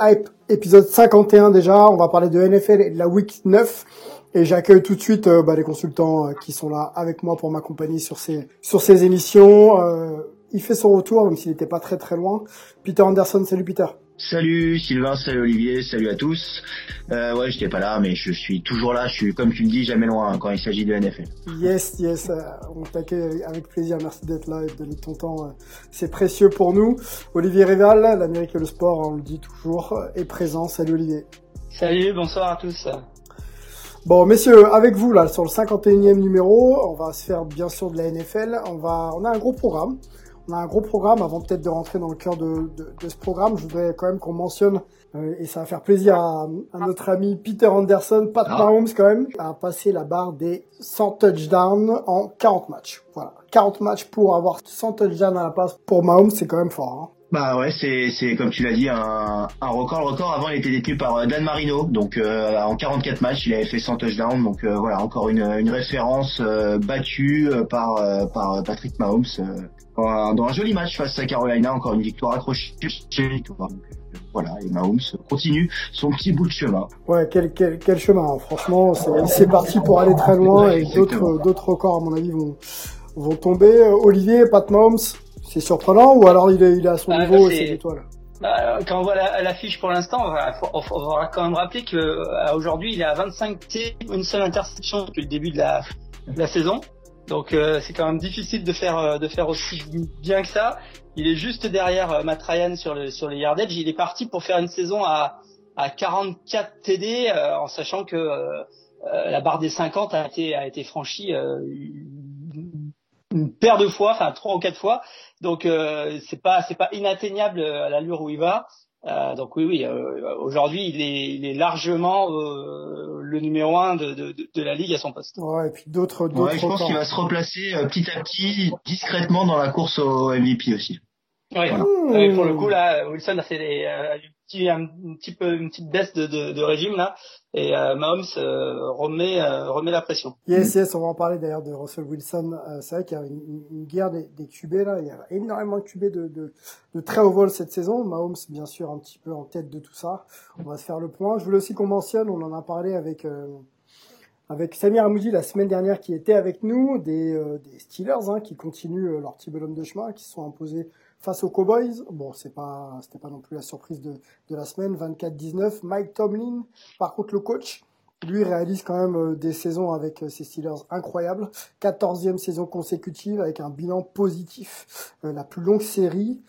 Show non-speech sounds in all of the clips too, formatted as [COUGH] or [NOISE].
Hype, épisode 51 déjà, on va parler de NFL et de la week 9 et j'accueille tout de suite euh, bah, les consultants euh, qui sont là avec moi pour m'accompagner sur ces sur ces émissions. Euh, il fait son retour même s'il n'était pas très très loin. Peter Anderson, salut Peter. Salut Sylvain, salut Olivier, salut à tous. Euh, ouais, j'étais pas là, mais je suis toujours là. Je suis, comme tu le dis, jamais loin hein, quand il s'agit de NFL. Yes, yes, euh, on t'accueille avec plaisir. Merci d'être là et de donner ton temps. euh, C'est précieux pour nous. Olivier Rival, l'Amérique et le sport, on le dit toujours, euh, est présent. Salut Olivier. Salut, bonsoir à tous. Bon, messieurs, avec vous là sur le 51e numéro, on va se faire bien sûr de la NFL. On va, on a un gros programme. On a un gros programme. Avant peut-être de rentrer dans le cœur de, de, de ce programme, je voudrais quand même qu'on mentionne euh, et ça va faire plaisir à, à notre ami Peter Anderson, Pat Ah. Mahomes quand même, a passé la barre des 100 touchdowns en 40 matchs. Voilà, 40 matchs pour avoir 100 touchdowns à la passe pour Mahomes, c'est quand même fort. Hein. Bah ouais, c'est, c'est comme tu l'as dit, un, un record. Le record avant, il était détenu par euh, Dan Marino. Donc euh, en 44 matchs, il avait fait 100 touchdowns. Donc euh, voilà, encore une, une référence euh, battue euh, par, euh, par Patrick Mahomes euh, dans, un, dans un joli match face à Carolina. Encore une victoire accrochée. Donc, voilà, et Mahomes continue son petit bout de chemin. Ouais, quel, quel, quel chemin, hein. franchement, c'est c'est parti pour aller très loin et d'autres d'autres records, à mon avis, vont, vont tomber. Olivier, Pat Mahomes, c'est surprenant ou alors il est, il est à son Ah, niveau et c'est étoiles Bah, quand on voit la- l'affiche pour l'instant, faut- faudra quand même rappeler que euh, il est à 25 T, une seule interception depuis le début de la, de la saison. Donc euh, c'est quand même difficile de faire euh, de faire aussi bien que ça. Il est juste derrière euh, Matt Ryan sur le sur les yardage. Il est parti pour faire une saison à à 44 TD euh, en sachant que euh, la barre des 50 a été a été franchie euh, une paire de fois, enfin trois ou quatre fois. Donc euh, c'est pas c'est pas inatteignable à l'allure où il va. Euh, donc oui oui euh, aujourd'hui il est il est largement euh, le numéro un de, de, de la ligue à son poste. Ouais, et puis d'autres d'autres Ouais, je pense qu'il va se replacer euh, petit à petit, discrètement dans la course au MVP aussi. Oui. Mmh. Pour le coup là Wilson a fait des, euh, un petit un, petit peu une petite baisse de, de, de régime là et euh, Mahomes euh, remet euh, remet la pression. Yes, yes, on va en parler d'ailleurs de Russell Wilson. Euh, c'est vrai qu'il y a une, une- une guerre des, des QB là. Il y a énormément de QB de, de, de très haut vol cette saison. Mahomes, bien sûr, un petit peu en tête de tout ça. On va se faire le point. Je voulais aussi qu'on mentionne, on en a parlé avec euh, avec Samir Amoudi la semaine dernière qui était avec nous, des, euh, des Steelers hein, qui continuent euh, leur petit bonhomme de chemin, qui se sont imposés face aux Cowboys. Bon, c'est pas c'était pas non plus la surprise de, la semaine, 24-19. Mike Tomlin, par contre le coach, lui réalise quand même euh, des saisons avec euh, ses Steelers incroyables. 14e saison consécutive avec un bilan positif, euh, la plus longue série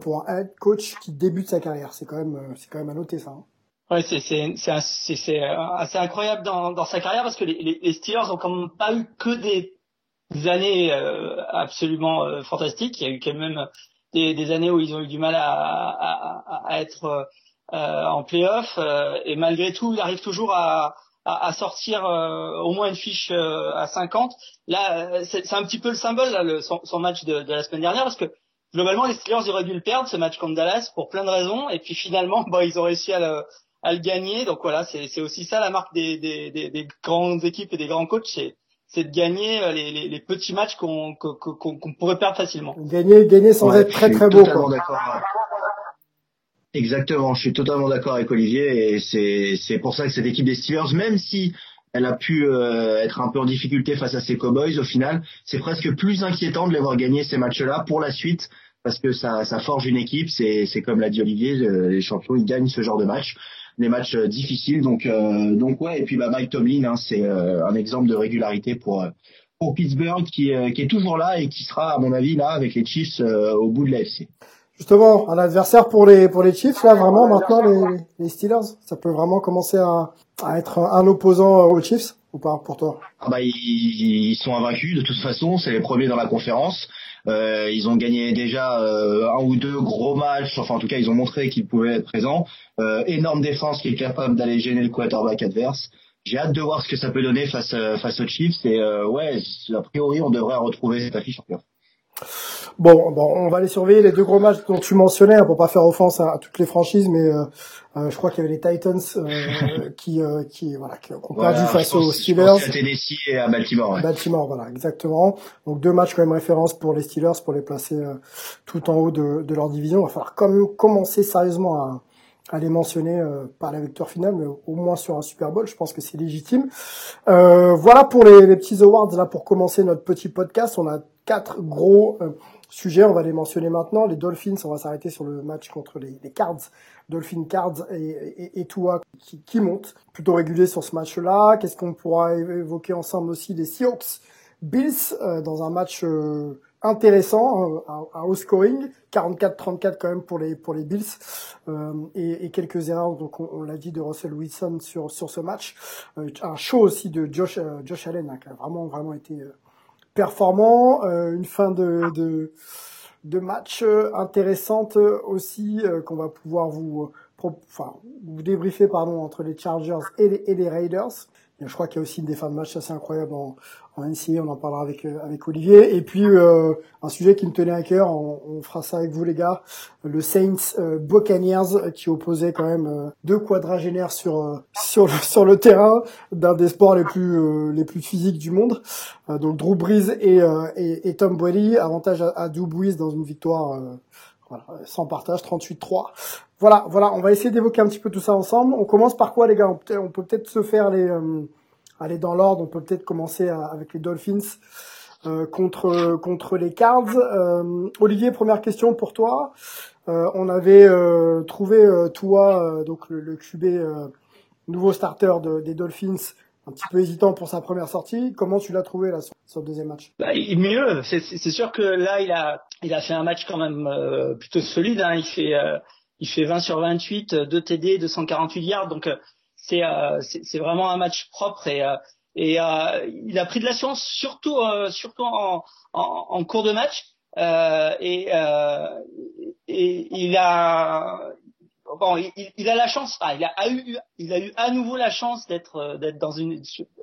pour un head coach qui débute sa carrière. C'est quand même c'est quand même à noter ça. hein. Ouais, c'est assez incroyable dans sa carrière parce que les, Steelers ont quand même pas eu que des années absolument fantastiques. Il y a eu quand même des, des années où ils ont eu du mal à à, à- être euh, en playoff euh, et malgré tout, il arrive toujours à à, sortir euh, au moins une fiche euh, à 50. Là, c'est un petit peu le symbole là, le, son, son match de, de la semaine dernière parce que globalement les Steelers ils auraient dû le perdre ce match contre Dallas pour plein de raisons et puis finalement [LAUGHS] bah, ils ont réussi à le à le gagner. Donc voilà, c'est c'est aussi ça la marque des, des, des, des grandes équipes et des grands coachs, c'est c'est de gagner euh, les, les, les petits matchs qu'on qu'on pourrait perdre facilement. Gagner gagner sans Ouais, être très je suis très beau. totalement Quoi. d'accord. Exactement, je suis totalement d'accord avec Olivier et c'est c'est pour ça que cette équipe des Steelers, même si elle a pu euh, être un peu en difficulté face à ces Cowboys, au final, c'est presque plus inquiétant de les voir gagner ces matchs-là pour la suite parce que ça, ça forge une équipe. C'est c'est comme l'a dit Olivier, euh, les champions ils gagnent ce genre de match, des matchs euh, difficiles. Donc euh, donc ouais et puis bah Mike Tomlin, hein, c'est euh, un exemple de régularité pour pour Pittsburgh qui, qui est toujours là et qui sera, à mon avis, là avec les Chiefs au bout de l'AFC. Justement, un adversaire pour les pour les Chiefs là vraiment maintenant les, les Steelers, ça peut vraiment commencer à, à être un opposant aux Chiefs ou pas pour toi? Ah bah ils, ils, sont invaincus de toute façon, c'est les premiers dans la conférence. Euh, ils ont gagné déjà euh, un ou deux gros matchs, enfin en tout cas ils ont montré qu'ils pouvaient être présents. Euh, énorme défense qui est capable d'aller gêner le quarterback adverse. J'ai hâte de voir ce que ça peut donner face face aux Chiefs et ouais, a priori on devrait retrouver cette affiche en playoff. Bon, bon, on va aller surveiller les deux gros matchs dont tu mentionnais, hein, pour pas faire offense à, toutes les franchises, mais euh, euh, je crois qu'il y avait les Titans euh, [LAUGHS] qui, qui, voilà, qui ont perdu face aux Steelers. à Tennessee et à Baltimore. Ouais. Baltimore, voilà, exactement. Donc deux matchs quand même référence pour les Steelers pour les placer tout en haut de, de, leur division. Il va falloir comme commencer sérieusement à, à les mentionner par la victoire finale, mais au moins sur un Super Bowl, je pense que c'est légitime. voilà pour les, les, petits awards là pour commencer notre petit podcast. On a quatre gros sujets, on va les mentionner maintenant. Les Dolphins, on va s'arrêter sur le match contre les, Cards, Dolphin Cards et, et, et qui, qui monte plutôt régulier sur ce match-là. Qu'est-ce qu'on pourra évoquer ensemble aussi Les Seahawks, Bills euh, dans un match euh, intéressant, un, un, haut scoring, 44-34 quand même pour les pour les Bills euh, et, et, quelques erreurs. Donc on, l'a dit de Russell Wilson sur sur ce match. un show aussi de Josh Josh Allen hein, qui a vraiment vraiment été performant, euh, une fin de, de, match euh, intéressante aussi euh, qu'on va pouvoir vous, enfin, vous débriefer pardon entre les Chargers et et les Raiders. Je crois qu'il y a aussi des fins de match assez incroyables en, en NCA, on en parlera avec euh, avec Olivier. Et puis euh, un sujet qui me tenait à cœur, on, fera ça avec vous les gars, le Saints euh, Buccaneers qui opposait quand même deux quadragénaires sur sur le, sur le terrain d'un des sports les plus les plus physiques du monde. donc Drew Brees et, et, et Tom Brady, avantage à, à Drew dans une victoire voilà, sans partage, 38-3. Voilà, voilà, on va essayer d'évoquer un petit peu tout ça ensemble. On commence par quoi les gars? On peut peut-être se faire les aller dans l'ordre, on peut peut-être commencer avec les Dolphins euh, contre contre les Cards. Euh, Olivier, première question pour toi. Euh, on avait trouvé toi donc le, le QB nouveau starter des Dolphins un petit peu hésitant pour sa première sortie. Comment tu l'as trouvé là sur, le deuxième match? Bah, Mieux. C'est sûr que là il a il a fait un match quand même plutôt solide. Hein. Il fait il fait 20 sur 28, 2 TD, 248 yards. Donc euh, c'est c'est vraiment un match propre et euh, et euh, il a pris de l'assurance surtout surtout en, en, en, cours de match et et il a bon, il, il, a la chance, enfin, il a eu, il a eu à nouveau la chance d'être, d'être dans une,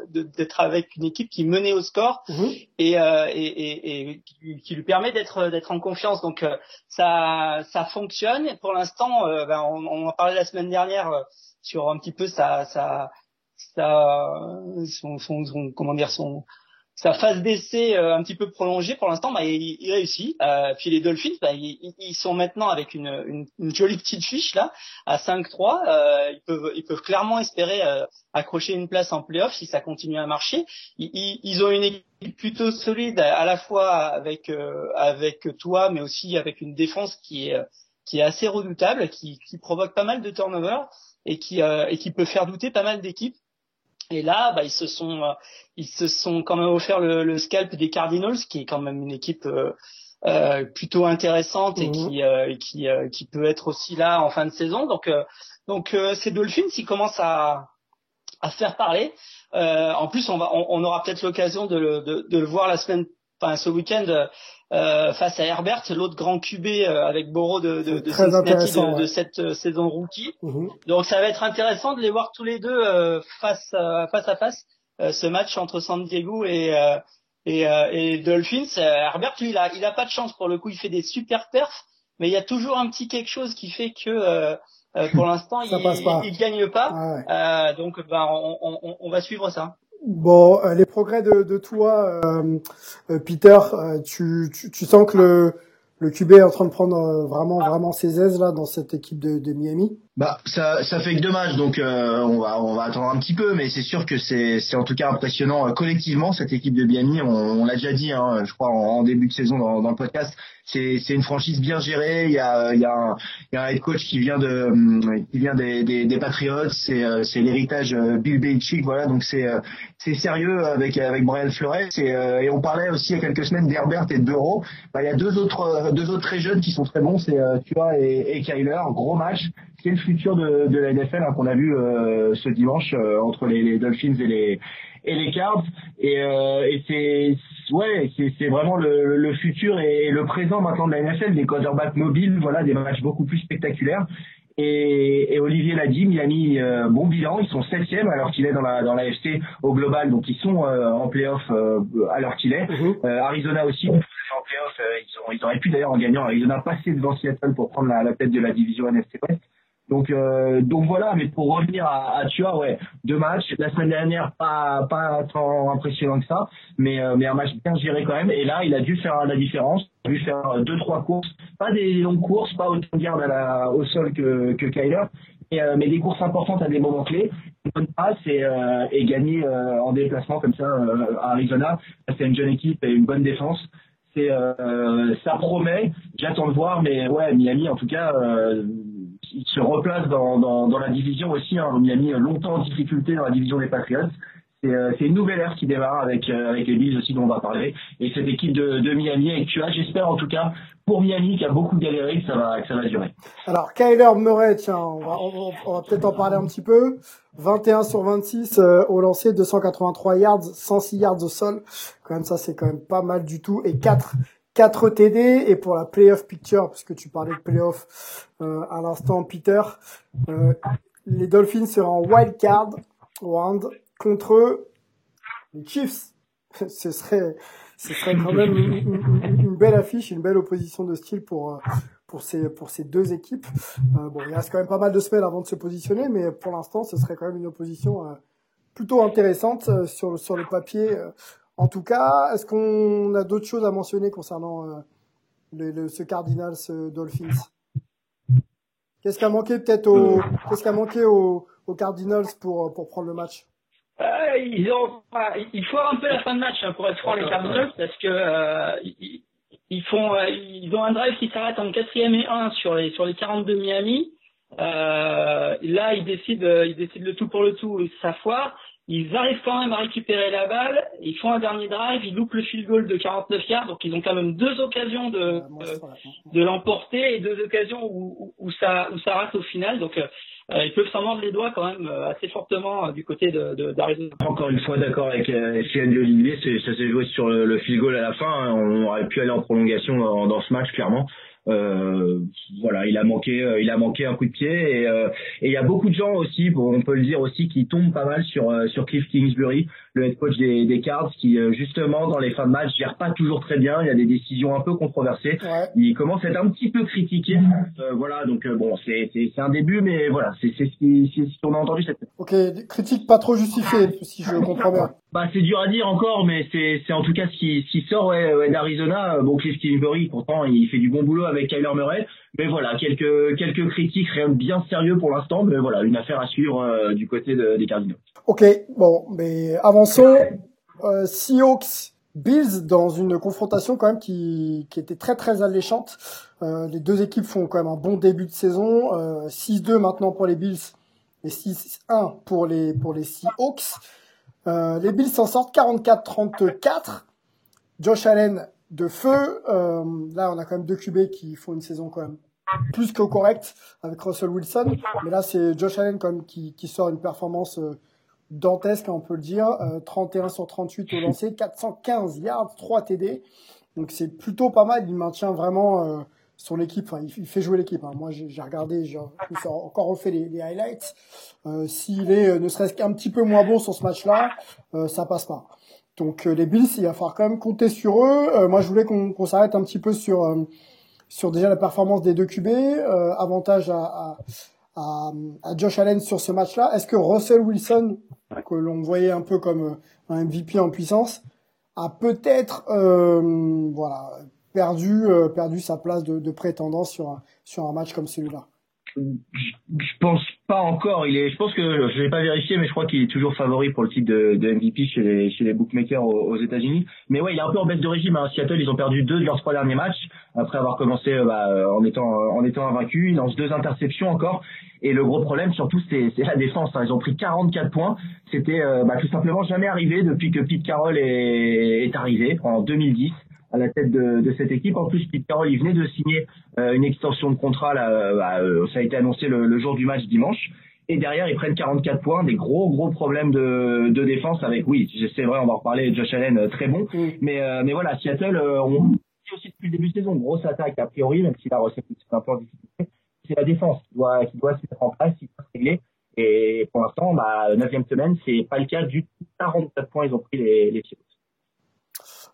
d'être avec une équipe qui menait au score mhm. et, et, et, et, qui lui permet d'être, d'être en confiance. Donc ça, ça fonctionne. pour l'instant, ben, on, on, en parlait la semaine dernière sur un petit peu sa sa sa son, son, comment dire son sa phase d'essai euh, un petit peu prolongée pour l'instant bah, il, il, réussit. Euh, puis les Dolphins bah, ils, ils, sont maintenant avec une, une, une, jolie petite fiche là à 5-3 euh, ils peuvent ils peuvent clairement espérer euh, accrocher une place en playoff si ça continue à marcher. Ils, ils ont une équipe plutôt solide à, la fois avec euh, avec toi mais aussi avec une défense qui est qui est assez redoutable qui, qui provoque pas mal de turnovers et qui euh, et qui peut faire douter pas mal d'équipes. Et là, bah, ils se sont euh, ils se sont quand même offert le, le, scalp des Cardinals, qui est quand même une équipe euh, euh plutôt intéressante et mhm. qui euh, qui qui peut être aussi là en fin de saison. Donc donc ces Dolphins, ils commencent à à faire parler. en plus, on va on, on aura peut-être l'occasion de, de, de, le voir la semaine, enfin ce week-end euh, face à Herbert, l'autre grand QB euh, avec Boro de, de, de cette euh, saison rookie. Mhm. Donc ça va être intéressant de les voir tous les deux face, face à face ce match entre San Diego et et, et Dolphins. Herbert, lui, il a, il a pas de chance pour le coup. Il fait des super perfs, mais il y a toujours un petit quelque chose qui fait que pour l'instant [LAUGHS] il, il, gagne pas. Ah donc ben on, on, on va suivre ça. Bon, euh, les progrès de, toi, euh, euh Peter, tu, tu, sens que le, le QB est en train de prendre vraiment vraiment ses aises là dans cette équipe de Miami? Bah ça, ça fait que deux matchs, donc euh, on va on va attendre un petit peu, mais c'est sûr que c'est c'est en tout cas impressionnant euh, collectivement cette équipe de Miami. On, on l'a déjà dit, hein, je crois en, début de saison dans, dans le podcast. C'est c'est une franchise bien gérée. Il y a il y a un, il y a un head coach qui vient de hum, qui vient des des, des Patriots. C'est euh, c'est l'héritage Bill Belichick, voilà. Donc c'est c'est sérieux avec avec Brian Flores. Et, et on parlait aussi il y a quelques semaines d'Herbert et de Bureau. Bah, il y a deux autres deux autres très jeunes qui sont très bons. C'est tu vois et, et Kyler, gros match c'est le futur de, de la NFL hein, qu'on a vu euh, ce dimanche euh, entre les, les, Dolphins et les et les Cards. Et, euh, et c'est ouais c'est vraiment le, le, futur et le présent maintenant de la NFL des quarterbacks mobiles voilà des matchs beaucoup plus spectaculaires. Et, et Olivier l'a dit Miami bon bilan ils sont septième alors qu'il est dans la dans la FC au global donc ils sont en playoff alors qu'il est. Mhm. Arizona aussi en playoff ils ont ils auraient pu d'ailleurs en gagnant Arizona passer devant Seattle pour prendre la, la tête de la division NFC West donc, euh, donc voilà, mais pour revenir à, à Tua, ouais, deux matchs. La semaine dernière, pas pas tant impressionnant que ça, mais euh, mais un match bien géré quand même. Et là, il a dû faire la différence. Il a dû faire deux trois courses, pas des longues courses, pas autant de garde à la, au sol que que Kyler, mais, euh, mais des courses importantes à des moments clés. Une bonne passe et, euh, et gagner en déplacement comme ça à Arizona. C'est une jeune équipe et une bonne défense. C'est ça promet. J'attends de voir, mais ouais, Miami en tout cas il se replace dans, dans, dans la division aussi. Hein. Miami a longtemps en difficulté dans la division des Patriots. C'est euh, une nouvelle ère qui démarre avec, euh, avec les Bills aussi dont on va parler. Et cette équipe de, de Miami avec Tua, j'espère en tout cas pour Miami qui a beaucoup galéré que ça va, que ça va durer. Alors Kyler Murray, tiens, on va, on, va peut-être en parler un petit peu. 21 sur 26 euh, au lancer, 283 yards, 106 yards au sol. Quand même ça c'est quand même pas mal du tout. Et 4 4 TD et pour la playoff picture, puisque tu parlais de playoff euh, à l'instant, Peter, euh, les Dolphins seront en wild card round contre les Chiefs. [LAUGHS] ce serait, ce serait quand même une, belle affiche, une belle opposition de style pour euh, pour ces pour ces deux équipes. Bon, il reste quand même pas mal de semaines avant de se positionner, mais pour l'instant, ce serait quand même une opposition plutôt intéressante sur sur le papier en tout cas, est-ce qu'on a d'autres choses à mentionner concernant euh, le, ce Cardinals Dolphins? Qu'est-ce qui a manqué peut-être au qu'est-ce qui a manqué aux, Cardinals pour pour prendre le match? Euh, ils ont, il faut un peu la fin de match hein, pour être franc les Cardinals parce que euh, ils, font, ils ont un drive qui s'arrête en quatrième et un sur les sur les 42 Miami. là, ils décident, ils décident le tout pour le tout, ça foire. Ils arrivent quand même à récupérer la balle, ils font un dernier drive, ils loupent le field goal de 49 yards, donc ils ont quand même deux occasions de, euh, de l'emporter et deux occasions où, où, ça, où ça rate au final. Donc euh, euh, ils peuvent s'en mordre les doigts quand même assez fortement du côté de d'Arizona. Encore une fois d'accord avec euh, Olivier, ça s'est joué sur le, field goal à la fin. Hein. On aurait pu aller en prolongation dans, dans ce match clairement. Euh, voilà, il a manqué, euh, il a manqué un coup de pied euh, et il y a beaucoup de gens aussi, on peut le dire aussi, qui tombent pas mal sur sur Cliff Kingsbury, le head coach des, des Cards, qui justement dans les fins de match gère pas toujours très bien. Il y a des décisions un peu controversées. Il commence à être un petit peu critiqué. voilà, donc bon, c'est c'est un début, mais voilà, c'est c'est ce qu'on a entendu cette. Ok, critique pas trop justifiée, si je comprends bien. Bah c'est dur à dire encore, mais c'est c'est en tout cas ce qui ce qui sort ouais, d'Arizona. Bon, Cliff Kingsbury, pourtant il fait du bon boulot avec Kyler Murray. Mais voilà, quelques quelques critiques, rien de bien sérieux pour l'instant, mais voilà, une affaire à suivre euh, du côté des Cardinals. Ok, bon, mais avançons. Euh, Seahawks Bills dans une confrontation quand même qui, qui était très très alléchante. Euh, les deux équipes font quand même un bon début de saison. Euh, 6-2 maintenant pour les Bills et 6-1 pour les pour les Seahawks. Les Bills s'en sortent 44-34. Josh Allen de feu. Euh, là, on a quand même deux QB qui font une saison quand même plus que correcte avec Russell Wilson. Mais là, c'est Josh Allen comme qui, qui sort une performance euh, dantesque, on peut le dire. 31 euh, sur 38 au lancer, 415 yards, 3 TD. Donc c'est plutôt pas mal. Il maintient vraiment son équipe. Enfin, il, fait jouer l'équipe. Hein. Moi, j'ai regardé, j'ai encore refait les, les highlights. S'il est ne serait-ce qu'un petit peu moins bon sur ce match-là, ça passe pas. Donc euh, les Bills, il va falloir quand même compter sur eux. Euh, moi, je voulais qu'on s'arrête un petit peu sur euh, sur déjà la performance des deux QB, avantage à, à, à, Josh Allen sur ce match-là. Est-ce que Russell Wilson, que l'on voyait un peu comme un MVP en puissance, a peut-être voilà perdu perdu sa place de, de prétendant sur un, sur un match comme celui-là? Je pense pas encore. Il est, je pense que je l'ai pas vérifié, mais je crois qu'il est toujours favori pour le titre de, de MVP chez les, chez les bookmakers aux, États-Unis. Mais ouais, il est un peu en baisse de régime. Hein. Seattle, ils ont perdu deux de leurs trois derniers matchs après avoir commencé euh, bah, euh, en étant en étant invaincu. Ils lancent deux interceptions encore. Et le gros problème, surtout, c'est la défense. Hein. Ils ont pris 44 points. C'était euh, bah, tout simplement jamais arrivé depuis que Pete Carroll est, est arrivé en 2010 à la tête de, de, cette équipe. En plus, Pete Carroll, il venait de signer euh, une extension de contrat. Là, euh, bah, euh, ça a été annoncé le, le, jour du match dimanche. Et derrière, ils prennent 44 points, des gros gros problèmes de, de défense avec, oui, c'est vrai, on va en reparler, Josh Allen, très bon. Mais mais voilà, Seattle, on dit aussi depuis le début de saison, grosse attaque a priori, même si la recette est un peu en difficulté. C'est la défense qui doit qui doit se mettre en place, qui doit se régler. Et pour l'instant, bah, neuvième semaine, c'est pas le cas du tout. 44 points, ils ont pris les, les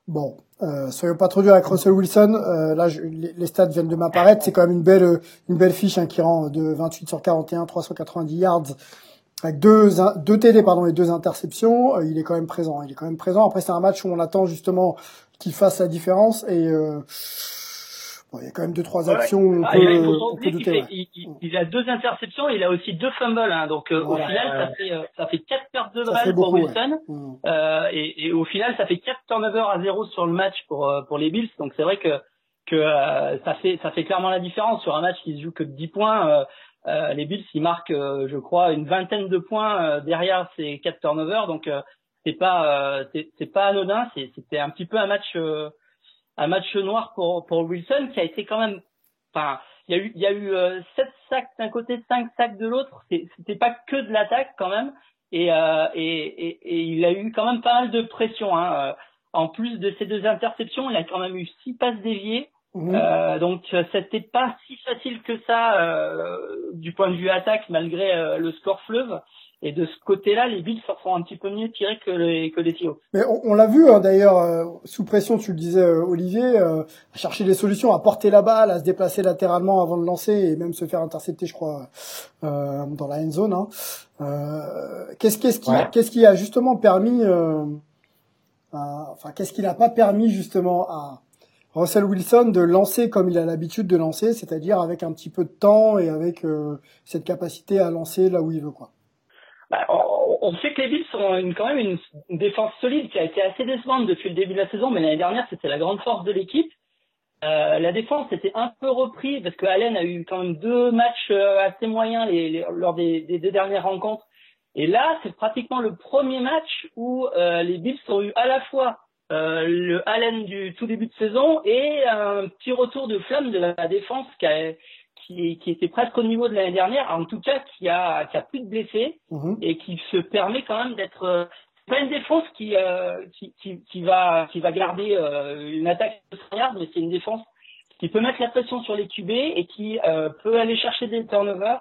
Bon, euh, soyons pas trop durs avec Russell Wilson. Euh, là, je, les, stats viennent de m'apparaître. C'est quand même une belle, une belle fiche hein, qui rend de 28 sur 41, 390 yards avec deux, deux TD pardon et deux interceptions. Euh, il est quand même présent. Il est quand même présent. Après, c'est un match où on attend justement qu'il fasse la différence et euh, il y a quand même deux trois actions. Ah, il, a deux interceptions, il a aussi deux fumbles, hein, donc euh, au final ça fait euh, ça fait quatre pertes de balles pour Wilson, mmh. euh, et, et, au final ça fait quatre turnovers à zéro sur le match pour euh, pour les Bills, donc c'est vrai que que ça fait ça fait clairement la différence. Sur un match qui se joue que de 10 points. les Bills ils marquent, je crois, une vingtaine de points derrière ces quatre turnovers, donc c'est pas c'est pas anodin, c'était un petit peu un match un match noir pour pour Wilson qui a été quand même enfin il y a eu il y a eu euh, sept sacs d'un côté cinq sacs de l'autre c'était pas que de l'attaque quand même et, euh, et, et, et il a eu quand même pas mal de pression hein. Euh, en plus de ces deux interceptions il a quand même eu six passes déviées mmh. euh, donc c'était pas si facile que ça euh, du point de vue attaque malgré le score fleuve et de ce côté-là, les Bills sont un petit peu mieux tirés que les, que les Seahawks. Mais on, l'a vu hein, d'ailleurs, euh, sous pression, tu le disais euh, Olivier, euh, à chercher des solutions, à porter la balle, à se déplacer latéralement avant de lancer et même se faire intercepter, je crois, dans la end zone. Hein. qu'est-ce, qu'est-ce, qui, qu'est-ce qui a justement permis, enfin, qu'est-ce qui n'a pas permis justement à Russell Wilson de lancer comme il a l'habitude de lancer, c'est-à-dire avec un petit peu de temps et avec cette capacité à lancer là où il veut, quoi? Bah, on, sait que les Bills ont une, quand même une, défense solide qui a été assez décevante depuis le début de la saison, mais l'année dernière c'était la grande force de l'équipe. Euh, la défense était un peu reprise parce que Allen a eu quand même deux matchs euh, assez moyens les, lors des, des, deux dernières rencontres. Et là, c'est pratiquement le premier match où euh, les Bills ont eu à la fois euh, le Allen du tout début de saison et un petit retour de flamme de la défense qui a, qui, qui était presque au niveau de l'année dernière, en tout cas qui a, qui a plus de blessés mhm. et qui se permet quand même d'être euh, pas une défense qui, euh, qui, qui, qui, va qui va garder euh, une attaque de mais c'est une défense qui peut mettre la pression sur les QB et qui euh, peut aller chercher des turnovers.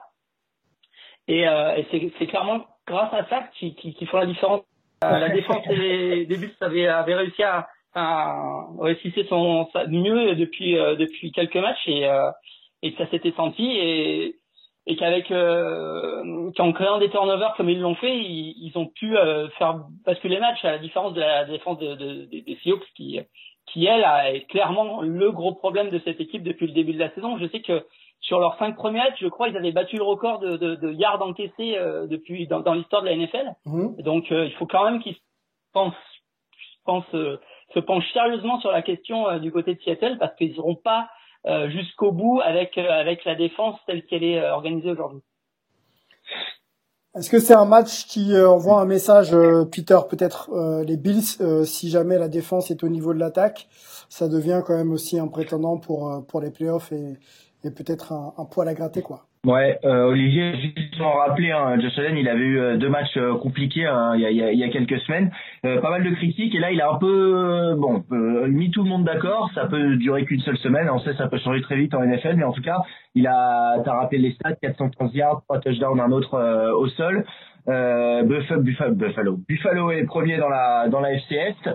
Et, euh, et c'est clairement grâce à ça qui, qui, qui font la différence. la défense des, des Bulls avait, avait réussi à, à réussir son mieux depuis depuis quelques matchs et et que ça s'était senti et et qu'avec euh, qu'en créant des turnovers comme ils l'ont fait, ils, ils, ont pu euh, faire basculer les matchs à la différence de la défense de, de, des Seahawks qui qui elle est clairement le gros problème de cette équipe depuis le début de la saison. Je sais que sur leurs cinq premiers matchs, je crois ils avaient battu le record de, de, de yards encaissés euh, depuis dans, dans l'histoire de la NFL. Mmh. Donc euh, il faut quand même qu'ils pensent pense, se penchent sérieusement sur la question du côté de Seattle parce qu'ils n'auront pas euh, jusqu'au bout avec euh, avec la défense telle qu'elle est euh, organisée aujourd'hui. Est-ce que c'est un match qui envoie un message, Peter, peut-être les Bills, si jamais la défense est au niveau de l'attaque, ça devient quand même aussi un prétendant pour pour les playoffs et, et peut-être un, un poil à gratter, quoi. Ouais, euh, Olivier, juste en rappeler, hein, Josh Allen, il avait eu euh, deux matchs euh, compliqués hein, il, y a, il, y a, quelques semaines, euh, pas mal de critiques, et là il a un peu, bon, mis tout le monde d'accord. Ça peut durer qu'une seule semaine, on sait ça peut changer très vite en NFL, mais en tout cas, il a, t'as rappelé les stats, 415 yards, 3 touchdowns, un autre au sol. Buffalo, Buffalo, Buffalo est premier dans la dans la FCS.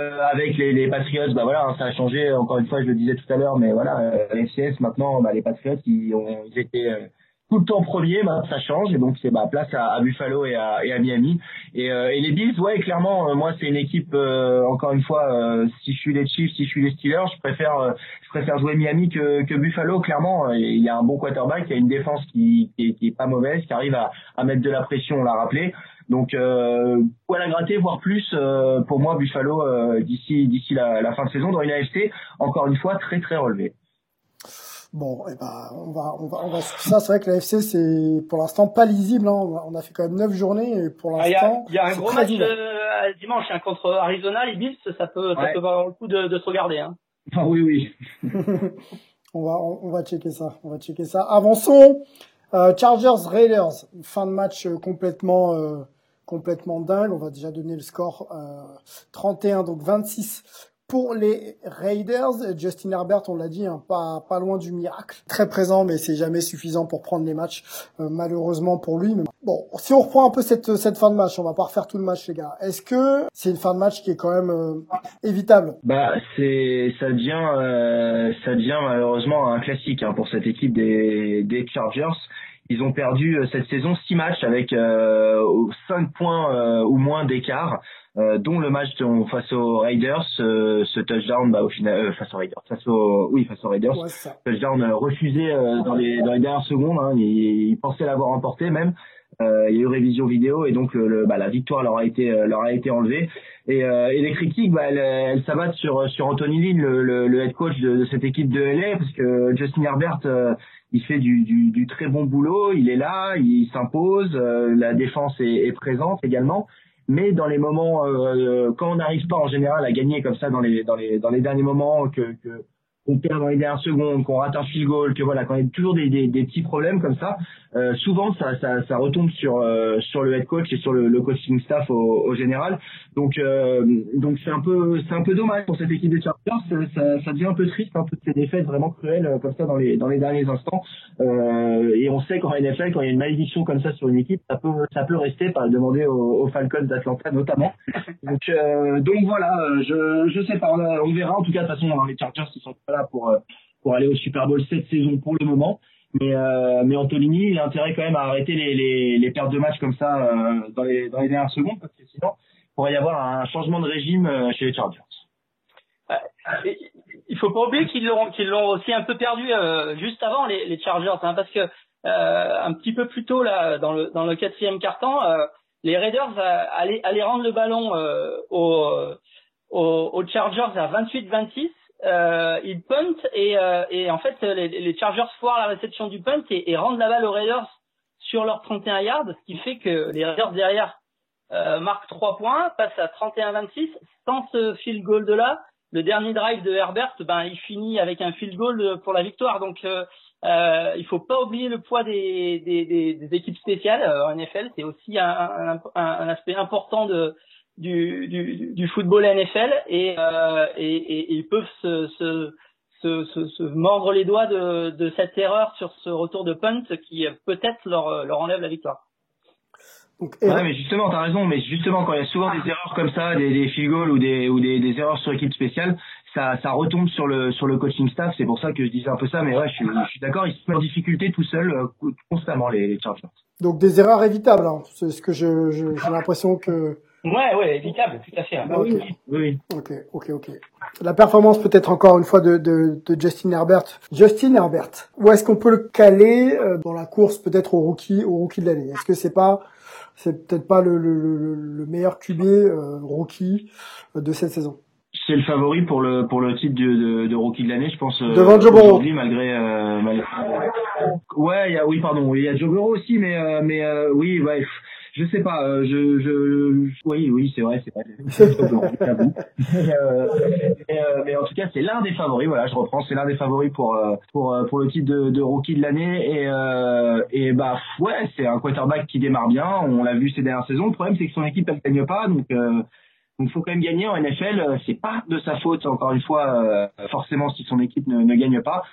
Euh, avec les, les Patriots, bah voilà, hein, ça a changé. Encore une fois, je le disais tout à l'heure, mais voilà, euh, FCS maintenant, bah, les Patriots, ils ont, ils étaient, euh, tout le temps premier, bah, ça change et donc c'est bah, place à, à, Buffalo et à, et à Miami. Et, euh, et, les Bills, ouais, clairement, euh, moi c'est une équipe. Euh, encore une fois, si je suis les Chiefs, si je suis les Steelers, je préfère, je préfère jouer Miami que, que Buffalo. Clairement, il y a un bon quarterback, il y a une défense qui, qui, qui est pas mauvaise, qui arrive à, à mettre de la pression, on l'a rappelé. Donc, euh, poil à gratter, voire plus, pour moi, Buffalo d'ici d'ici la, la fin de saison dans une AFC encore une fois très très relevée. Bon, et eh ben, on va, on va, on va. Ça, c'est vrai que la FC, c'est pour l'instant pas lisible. Hein. On a fait quand même neuf journées et pour l'instant. Il y, a un gros match euh, dimanche hein, contre Arizona, les Bills. Ça peut, ça peut avoir le coup de, de se regarder. Hein. Ah oui, oui. [LAUGHS] on va, on, va checker ça. On va checker ça. Avançons. Euh, Chargers Raiders, fin de match euh, complètement. Complètement dingue. On va déjà donner le score euh, 31 donc 26 pour les Raiders, Justin Herbert, on l'a dit, hein, pas, pas loin du miracle. Très présent, mais c'est jamais suffisant pour prendre les matchs, euh, malheureusement pour lui. Bon, si on reprend un peu cette, cette fin de match, on va pas refaire tout le match, les gars. Est-ce que c'est une fin de match qui est quand même euh, évitable? Bah, c'est ça devient euh, ça devient malheureusement un classique hein, pour cette équipe des, des Chargers. Ils ont perdu cette saison six matchs avec euh, 5 points ou moins d'écart. Euh, dont le match face aux Raiders, euh, ce touchdown bah, au final euh, face aux Raiders, face aux oui face aux Raiders, touchdown refusé dans les dans les dernières secondes, hein, ils, pensaient l'avoir emporté même. Il y a eu révision vidéo et donc le, bah, la victoire leur a été leur a été enlevée. Et, et les critiques bah, elles, elles s'abattent sur sur Anthony Lynn le, le, head coach de, de, cette équipe de LA parce que Justin Herbert il fait du, du, du, très bon boulot, il est là, il s'impose, la défense est, est présente également. Mais dans les moments euh, quand on n'arrive pas en général à gagner comme ça dans les dans les dans les derniers moments que, que qu'on perd dans les dernières secondes, qu'on rate un field goal, que voilà, quand il y a toujours des, des, des petits problèmes comme ça, euh, souvent ça, ça, ça, retombe sur euh, sur le head coach et sur le, le coaching staff au, au général. Donc euh, donc c'est un peu c'est un peu dommage pour cette équipe des Chargers. Ça, ça, devient un peu triste, hein, toutes ces défaites vraiment cruelles euh, comme ça dans les dans les derniers instants. et on sait qu'en NFL, quand il y a une malédiction comme ça sur une équipe, ça peut ça peut rester par demander aux, aux Falcons d'Atlanta notamment. [LAUGHS] Donc donc voilà, je je sais pas, on, on, verra en tout cas de toute façon dans les Chargers qui sont pas là pour pour aller au Super Bowl cette saison pour le moment. Mais, euh, Antonini, il a intérêt quand même à arrêter les, pertes de match comme ça euh, dans, les, dernières secondes, parce que sinon, il pourrait y avoir un changement de régime euh, chez les Chargers. Il faut pas oublier qu'ils l'ont aussi un peu perdu euh, juste avant les, Chargers, hein, parce que euh, un petit peu plus tôt là, dans le quatrième euh, les Raiders allaient, allaient rendre le ballon aux Chargers à 28-26 euh, ils punt et, euh, et en fait les, les, Chargers foirent la réception du punt et, et, rendent la balle aux Raiders sur leurs 31 yards, ce qui fait que les Raiders derrière euh, marquent 3 points, passent à 31-26. Sans ce field goal de là, le dernier drive de Herbert, ben il finit avec un field goal pour la victoire. Donc euh, euh, il faut pas oublier le poids des, des, des, équipes spéciales euh, en NFL. C'est aussi un, un, un, aspect important de du, du, du football NFL et, euh, et, et, ils peuvent se, se, se, se, mordre les doigts de, de cette erreur sur ce retour de punt qui peut-être leur, leur enlève la victoire. Donc, ouais, mais justement, t'as raison, mais justement, quand il y a souvent des erreurs comme ça, des, des field goals ou des, ou des, des erreurs sur équipe spéciale, ça, ça retombe sur le, sur le coaching staff. C'est pour ça que je disais un peu ça, mais ouais, je suis, je suis d'accord, ils se mettent en difficulté tout seuls, euh, constamment, les, les Chargers. Donc des erreurs évitables, hein. c'est ce que je, je j'ai l'impression que Ouais, ouais, évitable, tout à fait. Bah oui, oui. Ok, ok, ok. La performance peut-être encore une fois de, de, de Justin Herbert. Justin Herbert, où est-ce qu'on peut le caler euh, dans la course peut-être au rookie, au rookie de l'année? Est-ce que c'est pas, c'est peut-être pas le, le, le, meilleur QB euh, rookie euh, de cette saison? C'est le favori pour le pour le titre de, de, de rookie de l'année, je pense. Euh, Devant Joe Burrow. Malgré, euh, malgré, ouais, il y a, oui, pardon, il y a Joe Burrow aussi, mais mais oui, ouais, je sais pas, euh, je, je, oui, oui, c'est vrai, c'est [LAUGHS] mais, euh, euh, mais, en tout cas, c'est l'un des favoris. Voilà, je reprends, c'est l'un des favoris pour pour pour le titre de, de rookie de l'année. Et et bah ouais, c'est un quarterback qui démarre bien. On l'a vu ces dernières saisons. Le problème, c'est que son équipe elle gagne pas, donc donc il faut quand même gagner en NFL. C'est pas de sa faute, encore une fois, forcément si son équipe ne, ne gagne pas.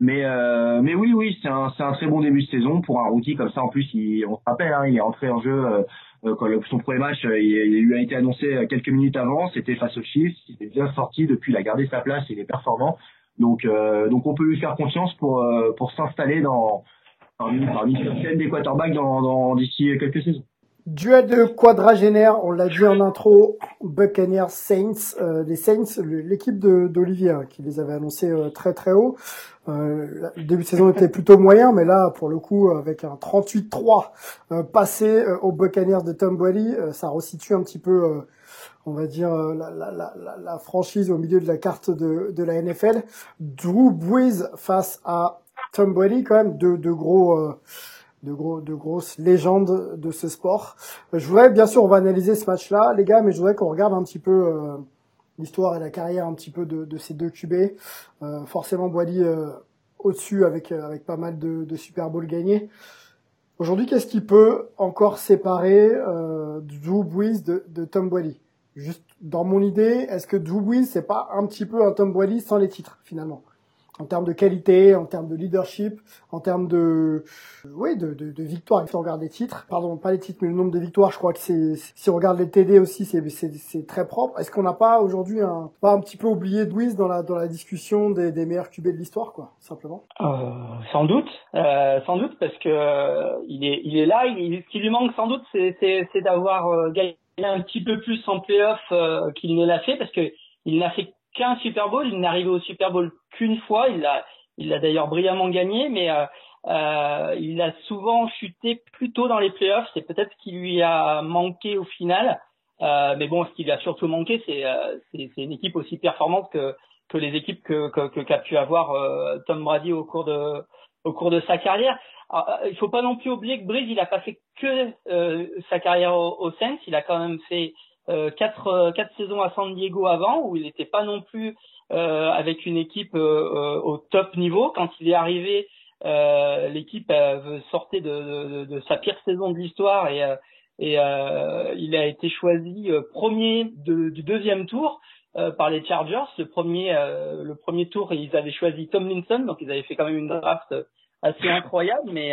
Mais euh, mais oui oui c'est un c'est un très bon début de saison pour un rookie comme ça. En plus il, on se rappelle hein, il est entré en jeu euh, euh quand son premier match euh, il, lui a été annoncé quelques minutes avant. C'était face aux Chiefs. Il est bien sorti depuis. Il a gardé sa place. Il est performant. Donc donc on peut lui faire confiance pour pour s'installer dans parmi, parmi des quarterbacks dans, dans d'ici quelques saisons. Duel de quadragénaire, on l'a dit en intro, Buccaneers Saints, euh, les Saints, l'équipe d'Olivier hein, qui les avait annoncés euh, très très haut. Euh, le début de saison était plutôt moyen, mais là, pour le coup, avec un 38-3 euh, passé aux Buccaneers de Tom Brady, ça resitue un petit peu, on va dire, la, franchise au milieu de la carte de, la NFL. Drew Brees face à Tom Brady, quand même, deux, deux gros de, gros, de grosses légendes de ce sport. Euh, je voudrais, bien sûr, on va analyser ce match-là, les gars, mais je voudrais qu'on regarde un petit peu euh, l'histoire et la carrière un petit peu de, de ces deux QB. Euh, forcément, Boily euh, au-dessus avec, avec pas mal de, de Super Bowl gagnés. Aujourd'hui, qu'est-ce qui peut encore séparer euh, Drew Brees de, de Tom Brady Juste dans mon idée, est-ce que Drew Brees c'est pas un petit peu un Tom Brady sans les titres finalement? En termes de qualité, en termes de leadership, en termes de, oui, de, de, de victoires. Si on regarde les titres, pardon, pas les titres, mais le nombre de victoires, je crois que c'est, si on regarde les TD aussi, c'est, c'est, très propre. Est-ce qu'on n'a pas aujourd'hui un, pas un petit peu oublié Louise dans la, dans la discussion des, des meilleurs QB de l'histoire, quoi, simplement? Euh, sans doute, euh, sans doute, parce que euh, il est, il est là. Il, ce qui lui manque sans doute, c'est, c'est, c'est d'avoir euh, gagné un petit peu plus en playoff euh, qu'il ne l'a fait, parce que il n'a fait qu'un Super Bowl. Il n'est arrivé au Super Bowl qu'une fois. Il l'a, il l'a d'ailleurs brillamment gagné, mais euh, euh, il a souvent chuté plus tôt dans les playoffs. C'est peut-être ce qui lui a manqué au final. Euh, mais bon, ce qui lui a surtout manqué, c'est, euh, une équipe aussi performante que que les équipes que, que, qu'a pu avoir euh, Tom Brady au cours de au cours de sa carrière. Alors, euh, il faut pas non plus oublier que Breeze, il a pas fait que sa carrière au, au Saints. Il a quand même fait euh, quatre, euh, quatre saisons à San Diego avant où il n'était pas non plus euh, avec une équipe au top niveau. Quand il est arrivé, l'équipe sortait de, de, de, sa pire saison de l'histoire et, et il a été choisi premier de, du deuxième tour par les Chargers. Le premier, le premier tour, ils avaient choisi Tom Tomlinson, donc ils avaient fait quand même une draft assez incroyable, mais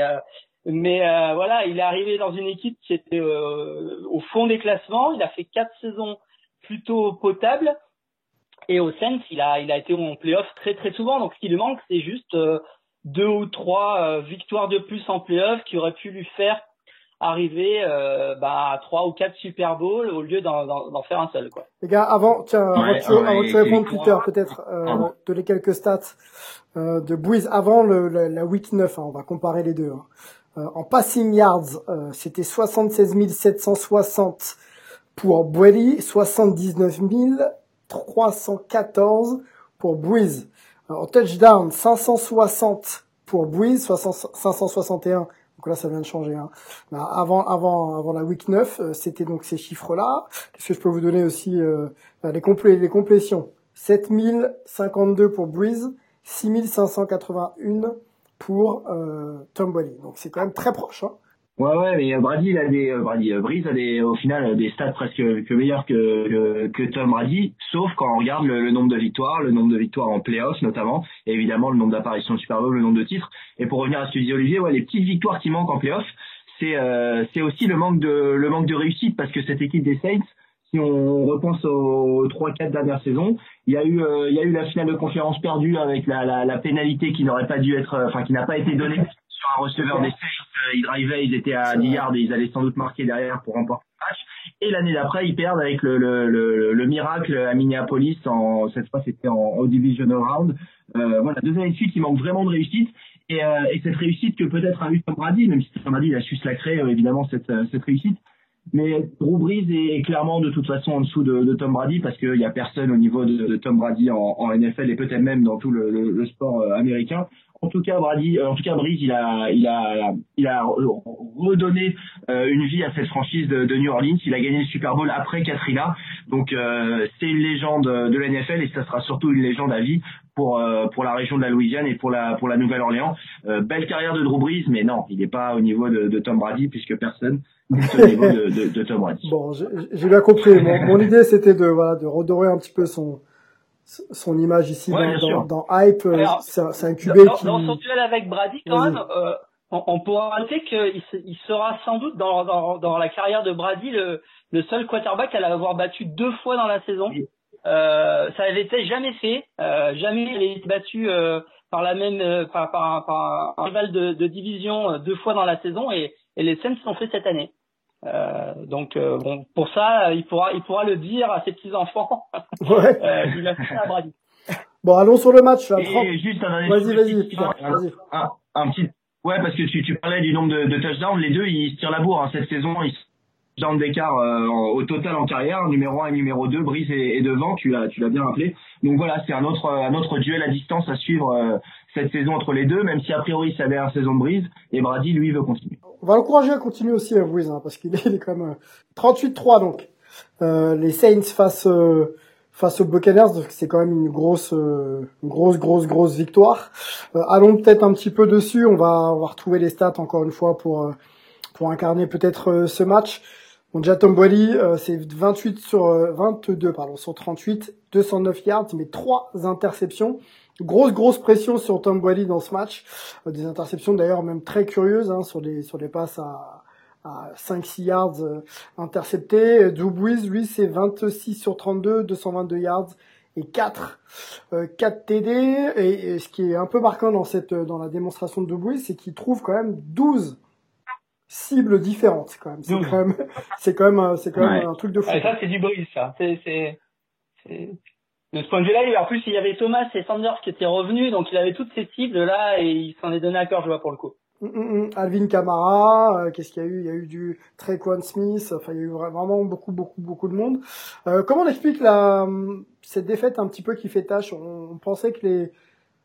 mais euh, voilà, il est arrivé dans une équipe qui était euh, au fond des classements. Il a fait quatre saisons plutôt potables. Et au Saints, il a, il a été en playoff très très souvent. Donc ce qui lui manque, c'est juste euh, deux ou trois victoires de plus en playoff qui auraient pu lui faire arriver bah, à trois ou quatre Super Bowls au lieu d'en faire un seul. Quoi. Les gars, avant, tiens, avant, ouais, tu, avant tu réponds Peter, peut-être euh, donner quelques stats de Bouise avant le, la, week 9. Hein, on va comparer les deux. Hein. Euh, en passing yards, euh, c'était 76 760 pour Brady, 79 314 pour Breeze. Euh, en touchdown, 560 pour Breeze, 561 donc là, ça vient de changer. Hein. Bah, avant, avant, avant la week 9, c'était donc ces chiffres-là. Qu'est-ce que je peux vous donner aussi bah, les, complé les complétions? 7052 pour Breeze, 6581 pour euh, Tom Brady. Donc c'est quand même très proche. Hein. Ouais ouais mais Brady il a des euh, Brady euh, Breeze a des au final des stats presque que meilleurs que, que, Tom Brady sauf quand on regarde le, nombre de victoires le nombre de victoires en playoffs notamment et évidemment le nombre d'apparitions Super Bowl le nombre de titres et pour revenir à ce que disait Olivier ouais les petites victoires qui manquent en playoffs c'est c'est aussi le manque de le manque de réussite parce que cette équipe des Saints si on repense aux trois quatre dernières saisons, il y a eu euh, il y a eu la finale de conférence perdue avec la, la, la pénalité qui n'aurait pas dû être euh, enfin qui n'a pas été donnée sur un receveur des Saints, euh, ils drivaient, ils étaient à 10 yards et ils allaient sans doute marquer derrière pour remporter le match. Et l'année d'après, ils perdent avec le, le, le, le, miracle à Minneapolis en cette fois c'était en, au divisional round. Euh, voilà, deux années de suite, il manque vraiment de réussite. Et, et cette réussite que peut-être a eu Tom Brady, même si Tom Brady il a su se la créer évidemment cette, cette réussite, mais Drew Brees est clairement de toute façon en dessous de, Tom Brady parce qu'il n'y a personne au niveau de, Tom Brady en, NFL et peut-être même dans tout le, sport euh, américain. En tout cas, Brady, euh, en tout cas, Brees, il a, il a, il a redonné euh, une vie à cette franchise de, de, New Orleans. Il a gagné le Super Bowl après Katrina, donc euh, c'est une légende de la NFL et ça sera surtout une légende à vie pour pour la région de la Louisiane et pour la pour la Nouvelle-Orléans. belle carrière de Drew Brees, mais non, il n'est pas au niveau de, de Tom Brady puisque personne de, de, Tom Brady. Bon, j'ai bien compris. Mon, mon idée, c'était de, voilà, de redorer un petit peu son, son image ici ouais, dans, dans, dans, Hype. C'est un QB dans, qui... Dans son duel avec Brady, quand même, euh, on, on, pourra noter qu'il il sera sans doute dans, dans, dans la carrière de Brady le, le seul quarterback à l'avoir battu deux fois dans la saison. Euh, ça avait été jamais fait, euh, jamais il avait été battu euh, par la même euh, par, par, par, un rival de, de, division deux fois dans la saison et, et les Saints l'ont fait cette année. donc bon, pour ça, il pourra il pourra le dire à ses petits enfants. [LAUGHS] Ouais. il a fait ça à Brady. Bon, allons sur le match. Là, juste un vas-y, vas-y, vas-y. Un, un, petit. Ouais, parce que tu, tu parlais du nombre de, de touchdowns. Les deux, ils se tirent la bourre hein, cette saison. Ils dans d'écart euh, au total en carrière, numéro 1 et numéro 2, Brice et, devant, tu l'as tu l'as bien rappelé. Donc voilà, c'est un autre un autre duel à distance à suivre euh, cette saison entre les deux, même si a priori c'est la dernière saison de Brice et Brady lui veut continuer. On va l'encourager à continuer aussi à Brice hein, parce qu'il [LAUGHS] est, quand même 38-3 donc. Euh, les Saints face face aux Buccaneers, c'est quand même une grosse, une grosse, grosse, grosse victoire. allons peut-être un petit peu dessus. On va, on va retrouver les stats encore une fois pour pour incarner peut-être ce match. Bon, déjà Tom Boily, euh, c'est 28 sur 22 euh, pardon sur 38, 209 yards, mais trois interceptions. Grosse grosse pression sur Tom Boily dans ce match. Euh, des interceptions d'ailleurs même très curieuses hein, sur des sur des passes à, à 5-6 yards interceptés. Dubuis, lui, c'est 26 sur 32, 222 yards et 4 4 TD et, ce qui est un peu marquant dans cette dans la démonstration de Dubuis, c'est qu'il trouve quand même 12 cibles différentes quand même. C'est quand même, c'est quand même, c'est quand même un truc de fou. ça c'est du brise ça. C'est, c'est, de ce point de vue-là, en plus il y avait Thomas et Sanders qui étaient revenus, donc il avait toutes ces cibles là et il s'en est donné à cœur, je vois pour le coup. Mm, mm, mm. Alvin Kamara, euh, qu'est-ce qu'il y a eu? Il y a eu du Trequan Smith, enfin il y a eu vraiment beaucoup beaucoup beaucoup de monde. Euh, comment on explique la cette défaite un petit peu qui fait tâche? On pensait que les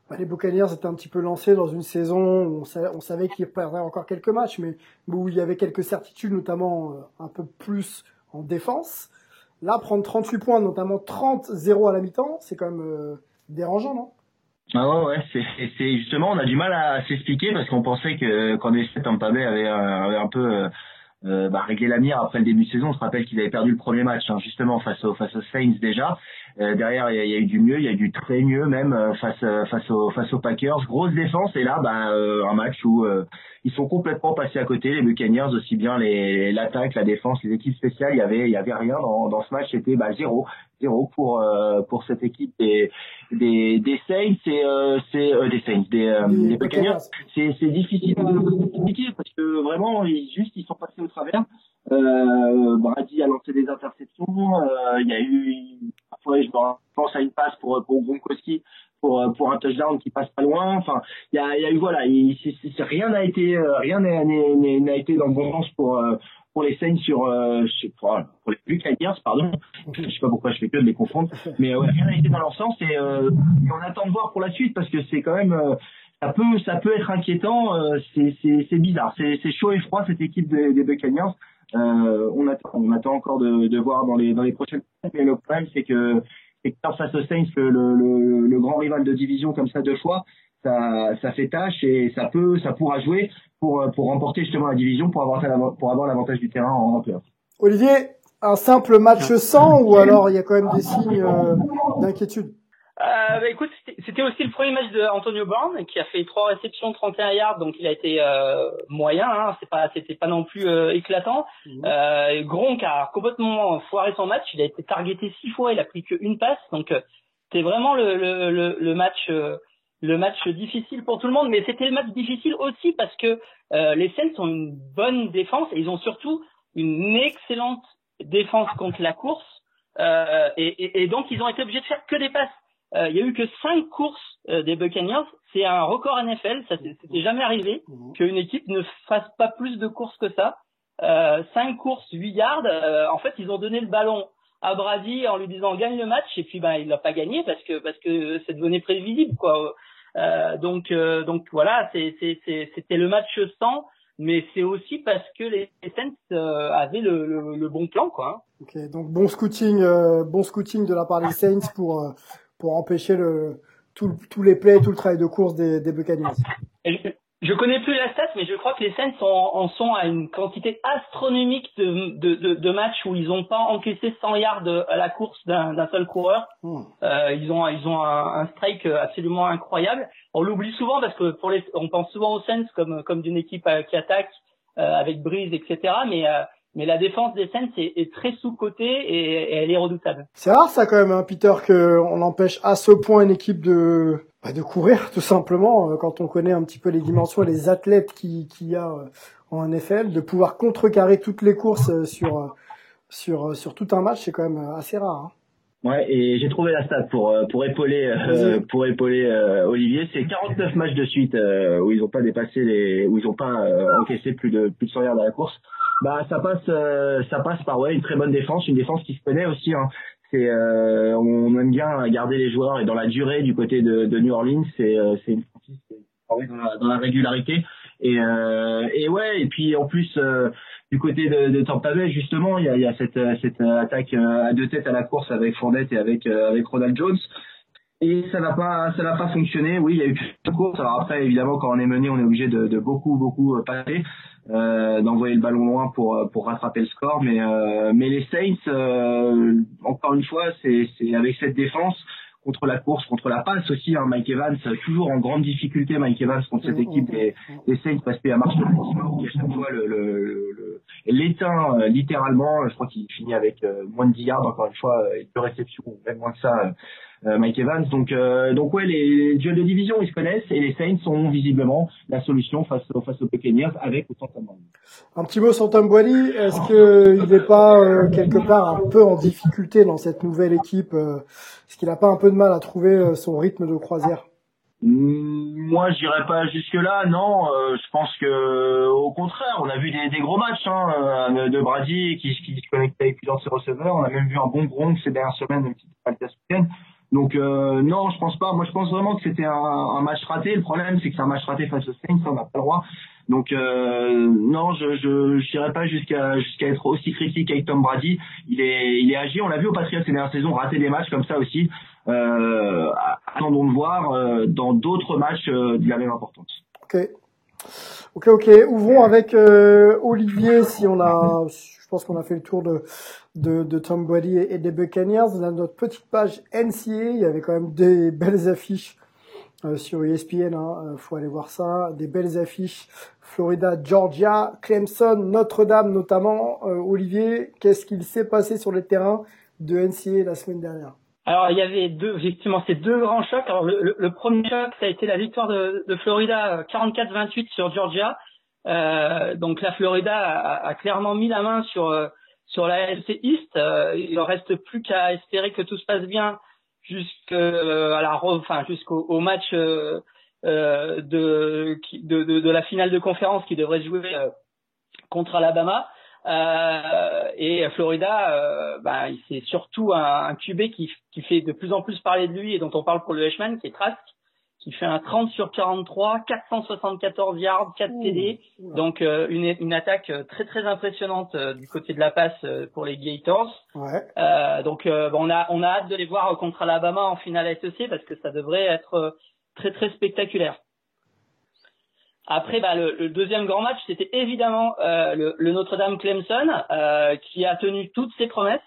bah, les Buccaneers étaient un petit peu lancés dans une saison où on savait, qu'ils perdraient encore quelques matchs, mais où il y avait quelques certitudes, notamment euh, un peu plus en défense. Là, prendre 38 points, notamment 30-0 à la mi-temps, c'est quand même euh, dérangeant, non? Ah ouais, ouais, c'est justement, on a du mal à s'expliquer parce qu'on pensait que quand les Tampa Bay avait, avait un peu euh, euh, bah, régler la mire après le début de saison. On se rappelle qu'il avait perdu le premier match, hein, justement face face aux Saints déjà. Euh, derrière, il y, a, eu du mieux, il y a eu du très mieux même euh, face euh, face aux face aux Packers. Grosse défense et là, bah, un match où ils sont complètement passés à côté. Les Buccaneers, aussi bien les l'attaque, la défense, les équipes spéciales, il y avait il y avait rien dans, dans ce match. C'était bah, zéro zéro pour pour cette équipe des des, des Saints et c'est des Saints des, des Buccaneers. C'est c'est difficile de parce que vraiment ils juste ils sont passés au travers. Euh, Brady a lancé des interceptions. Il y a eu je pense à une passe pour pour Gronkowski pour pour un touchdown qui passe pas loin. Enfin, il y a, y a eu voilà, rien n'a été euh, rien n'a été dans le bon sens pour euh, pour les Saints sur, euh, pour, les Buccaneers, pardon. Je sais pas pourquoi je fais que de les confondre, mais rien n'a été dans leur sens et, on attend de voir pour la suite parce que c'est quand même ça peut ça peut être inquiétant. c'est bizarre, c'est chaud et froid cette équipe des, des Buccaneers. Euh, on attend, on attend encore de, de, voir dans les dans les prochaines semaines. Mais le problème, c'est que c'est que face aux Saints, le, le, le, grand rival de division comme ça deux fois, ça, ça fait tâche et ça peut, ça pourra jouer pour pour remporter justement la division, pour avoir pour avoir l'avantage du terrain en, en Olivier, un simple match sans ou alors il y a quand même des signes euh, d'inquiétude? Euh, bah, écoute, c'était aussi le premier match de Antonio Brown qui a fait trois réceptions, 31 yards, donc il a été euh, moyen. Hein, c'est pas, c'était pas non plus euh, éclatant. Mhm. Euh, Gronk a complètement foiré son match. Il a été targeté six fois, il a pris qu'une passe. Donc euh, c'était vraiment le, le, le, match, euh, le match difficile pour tout le monde. Mais c'était le match difficile aussi parce que les Saints ont une bonne défense et ils ont surtout une excellente défense contre la course. Et, et, et donc ils ont été obligés de faire que des passes. Euh, il y a eu que cinq courses euh, des Buccaneers. C'est un record NFL. Ça s'était jamais arrivé mhm. qu'une équipe ne fasse pas plus de courses que ça. Euh, cinq courses, 8 yards. Euh, en fait, ils ont donné le ballon à Brady en lui disant gagne le match et puis ben il l'a pas gagné parce que parce que c'est devenu prévisible quoi. donc donc voilà, c'était le match sans mais c'est aussi parce que les Saints avaient le, le, bon plan quoi. Ok, donc bon scouting, bon scouting de la part des Saints pour pour empêcher le, tous les plays, tout le travail de course des, des Buccaneers. Je, connais plus la stat, mais je crois que les Saints en, sont à une quantité astronomique de, de, de, de matchs où ils n'ont pas encaissé 100 yards à la course d'un seul coureur. Hmm. Euh, ils ont, ils ont un, un, strike absolument incroyable. On l'oublie souvent parce que pour les, on pense souvent aux Saints comme, comme d'une équipe euh, qui attaque euh, avec brise, etc. Mais euh, mais la défense des Saints est, très sous-cotée et, elle est redoutable. C'est rare ça quand même, hein, Peter, qu'on empêche à ce point une équipe de bah, de courir tout simplement euh, quand on connaît un petit peu les dimensions et les athlètes qu'il qui y a euh, en NFL, de pouvoir contrecarrer toutes les courses euh, sur sur sur tout un match, c'est quand même assez rare. Hein. Ouais, et j'ai trouvé la stat pour pour épauler pour épauler Olivier, c'est 49 matchs de suite où ils ont pas dépassé les où ils ont pas encaissé plus de plus de 100 yards à la course bah ça passe euh, ça passe par ouais une très bonne défense, une défense qui se connaît aussi. Hein. C'est euh, on aime bien garder les joueurs et dans la durée du côté de, New Orleans, c'est euh, c'est une franchise qui est dans la, dans la régularité et et ouais et puis en plus du côté de, de Tampa Bay justement il y a, il y a cette cette attaque à deux têtes à la course avec Fournette et avec avec Ronald Jones et ça n'a pas ça n'a pas fonctionné oui il y a eu de courses alors après évidemment quand on est mené on est obligé de, de beaucoup beaucoup passer euh, d'envoyer le ballon loin pour euh, pour rattraper le score. Mais euh, mais les Saints, encore une fois, c'est c'est avec cette défense contre la course, contre la passe aussi. Hein, Mike Evans toujours en grande difficulté. Mike Evans contre cette équipe des, des Saints parce qu'il a marché qui à chaque fois le, le, l'éteint littéralement. Je crois qu'il finit avec moins de 10 yards encore une fois, et deux réceptions, même moins que ça euh, Mike Evans. Donc, euh, donc ouais, les, duels de division, ils se connaissent et les Saints sont visiblement la solution face, face aux Buccaneers avec autant Un petit mot sur Tom Boily. Est-ce qu'il n'est pas euh, quelque part un peu en difficulté dans cette nouvelle équipe Est-ce qu'il n'a pas un peu de mal à trouver son rythme de croisière? Mm, moi, je dirais pas jusque là, non. je pense que, au contraire, on a vu des, des gros matchs hein, de Brady qui, qui se connectait avec plusieurs de ses receveurs. On a même vu un bon Gronk ces dernières semaines, une petite donc euh, non, je pense pas. Moi, je pense vraiment que c'était un, un, match raté. Le problème, c'est que c'est un match raté face aux Saints, on n'a pas le droit. Donc euh, non, je n'irai pas jusqu'à jusqu'à être aussi critique avec Tom Brady. Il est il est agi. On l'a vu au Patriots ces dernières saisons rater des matchs comme ça aussi. Euh, attendons de voir euh, dans d'autres matchs euh, de la même importance. Ok. Ok, ok. Ouvrons avec euh, Olivier si on a, pense qu'on a fait le tour de de, Tom Brady et, des Buccaneers. A notre petite page NCA. Il y avait quand même des [LAUGHS] belles affiches euh, sur ESPN. Hein. Euh, faut aller voir ça. Des belles affiches. Florida, Georgia, Clemson, Notre-Dame notamment. Euh, Olivier, qu'est-ce qu'il s'est passé sur le terrain de NCA la semaine dernière? Alors il y avait deux, effectivement, ces deux grands chocs. Alors le, premier choc, ça a été la victoire de, de Florida 44-28 sur Georgia. Euh, donc la Florida a, a, clairement mis la main sur sur la LC East, euh, il ne reste plus qu'à espérer que tout se passe bien jusqu'à euh, la enfin jusqu'au match euh, de, de, de, de, la finale de conférence qui devrait jouer contre Alabama. et Florida, bah, c'est surtout un, un QB qui, qui fait de plus en plus parler de lui et dont on parle pour le Heisman, qui est Trask, il fait un 30 sur 43, 474 yards, 4 TD. Donc euh, une, une, attaque euh, très très impressionnante euh, du côté de la passe pour les Gators. Ouais. donc on a on a hâte de les voir contre Alabama en finale SEC parce que ça devrait être très très spectaculaire. Après, bah, le, le, deuxième grand match, c'était évidemment le, le Notre-Dame Clemson, qui a tenu toutes ses promesses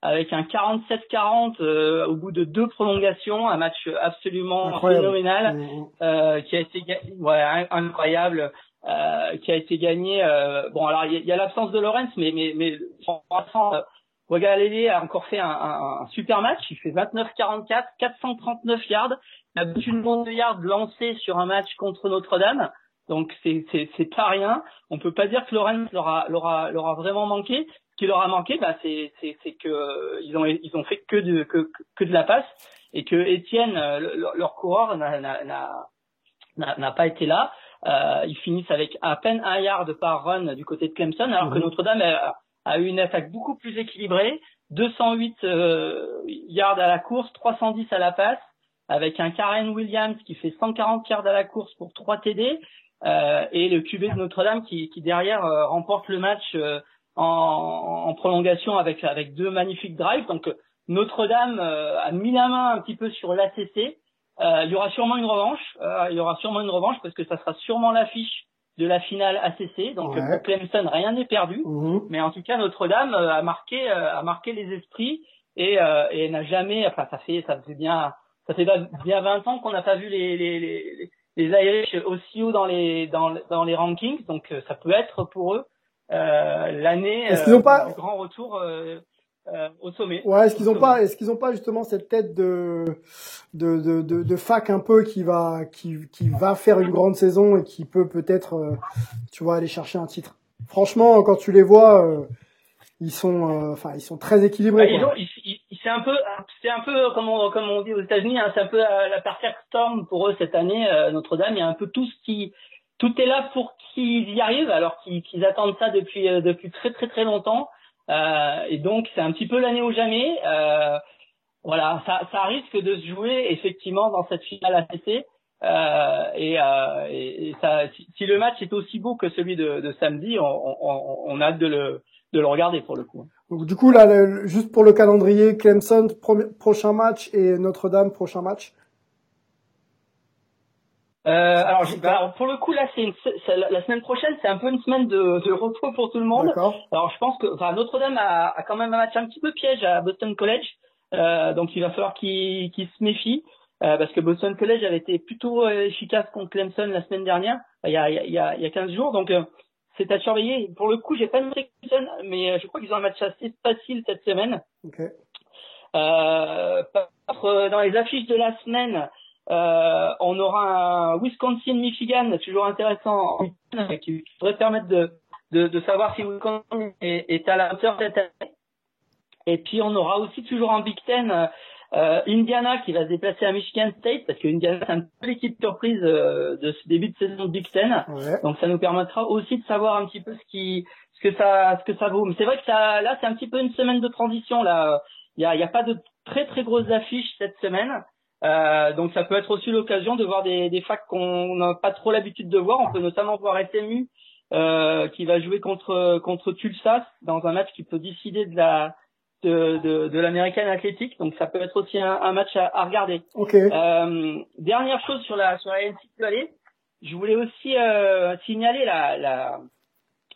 avec un 47-40 euh, au bout de deux prolongations, un match absolument phénoménal mmh, mmh. euh, qui a été ouais, incroyable, euh, qui a été gagné. Euh, bon, alors il y, a, l'absence de Lorenz, mais mais mais franchement, Wagalele a encore fait un, un, super match. Il fait 29-44, 439 yards. Il a une bande de yards lancée sur un match contre Notre-Dame. Donc c'est c'est c'est pas rien. On peut pas dire que Lorenz l'aura l'aura l'aura vraiment manqué qui leur a manqué, bah, c'est que euh, ils ont ils ont fait que de que, que de la passe et que Étienne, euh, leur, coureur, n'a pas été là. Euh, ils finissent avec à peine un yard par run du côté de Clemson, alors que mhm. Notre-Dame a, eu une attaque beaucoup plus équilibrée, 208 euh, yards à la course, 310 à la passe, avec un Karen Williams qui fait 140 yards à la course pour 3 TD, euh, et le QB de Notre-Dame qui, qui derrière remporte le match en, en, prolongation avec avec deux magnifiques drives. Donc Notre-Dame euh, a mis la main un petit peu sur l'ACC. Euh, il y aura sûrement une revanche. Euh, il y aura sûrement une revanche parce que ça sera sûrement l'affiche de la finale ACC. Donc pour Clemson, rien n'est perdu. Mhm. Mais en tout cas, Notre-Dame a marqué a marqué les esprits et, et n'a jamais. Enfin, ça fait ça fait bien ça fait bien 20 ans qu'on n'a pas vu les les, les les Irish aussi haut dans les dans, dans les rankings. Donc ça peut être pour eux l'année est-ce qu'ils ont pas... du grand retour au sommet. Ouais, est-ce qu'ils ont pas, est-ce qu'ils ont pas justement cette tête de, de, de, de, de fac un peu qui va, qui, qui va faire une grande saison et qui peut peut-être, tu vois, aller chercher un titre? Franchement, quand tu les vois, ils sont, euh, enfin, ils sont très équilibrés. Bah, c'est un peu, c'est un peu comme on, comme on dit aux États-Unis, hein, c'est un peu la, perfect storm pour eux cette année. Euh, Notre-Dame, il y a un peu tout ce qui, tout est là pour qu'ils y arrivent, alors qu'ils attendent ça depuis euh, depuis très très très longtemps. et donc c'est un petit peu l'année ou jamais. voilà, ça, ça risque de se jouer effectivement dans cette finale ACC. et, et, ça, si, le match est aussi beau que celui de, de samedi, on, on, on a hâte de le de le regarder pour le coup. Donc du coup là, juste pour le calendrier, Clemson prochain match et Notre-Dame prochain match. Euh, alors, alors, pour le coup là, c'est la semaine prochaine, c'est un peu une semaine de, de repos pour tout le monde. Alors je pense que enfin, Notre-Dame a, a, quand même un match un petit peu piège à Boston College, euh, donc il va falloir qu'il se méfie. Euh, parce que Boston College avait été plutôt euh, efficace contre Clemson la semaine dernière, il y a, il y a, il y a 15 jours. Donc, euh, c'est à surveiller. Pour le coup, j'ai pas noté Clemson, mais euh, je crois qu'ils ont un match assez facile cette semaine. Okay. Euh, dans les affiches de la semaine, euh, on aura un Wisconsin-Michigan, toujours intéressant, qui pourrait permettre de, de, de savoir si Wisconsin est, est à la hauteur cette année. Et puis on aura aussi toujours un Big Ten euh, Indiana qui va se déplacer à Michigan State parce que Indiana c'est un peu l'équipe surprise euh, de ce début de saison de Big Ten. Donc ça nous permettra aussi de savoir un petit peu ce qui ce que ça ce que ça vaut. Mais c'est vrai que ça là c'est un petit peu une semaine de transition là. Il y a, y a pas de très très grosses affiches cette semaine. Euh, donc ça peut être aussi l'occasion de voir des, des facs qu'on n'a pas trop l'habitude de voir. On peut notamment voir SMU euh, qui va jouer contre contre Tulsa dans un match qui peut décider de la de, de, de l'American Athletic, donc ça peut être aussi un, un match à, à regarder. Okay. Euh, dernière chose sur la sur la NCAA, je voulais aussi euh, signaler la, la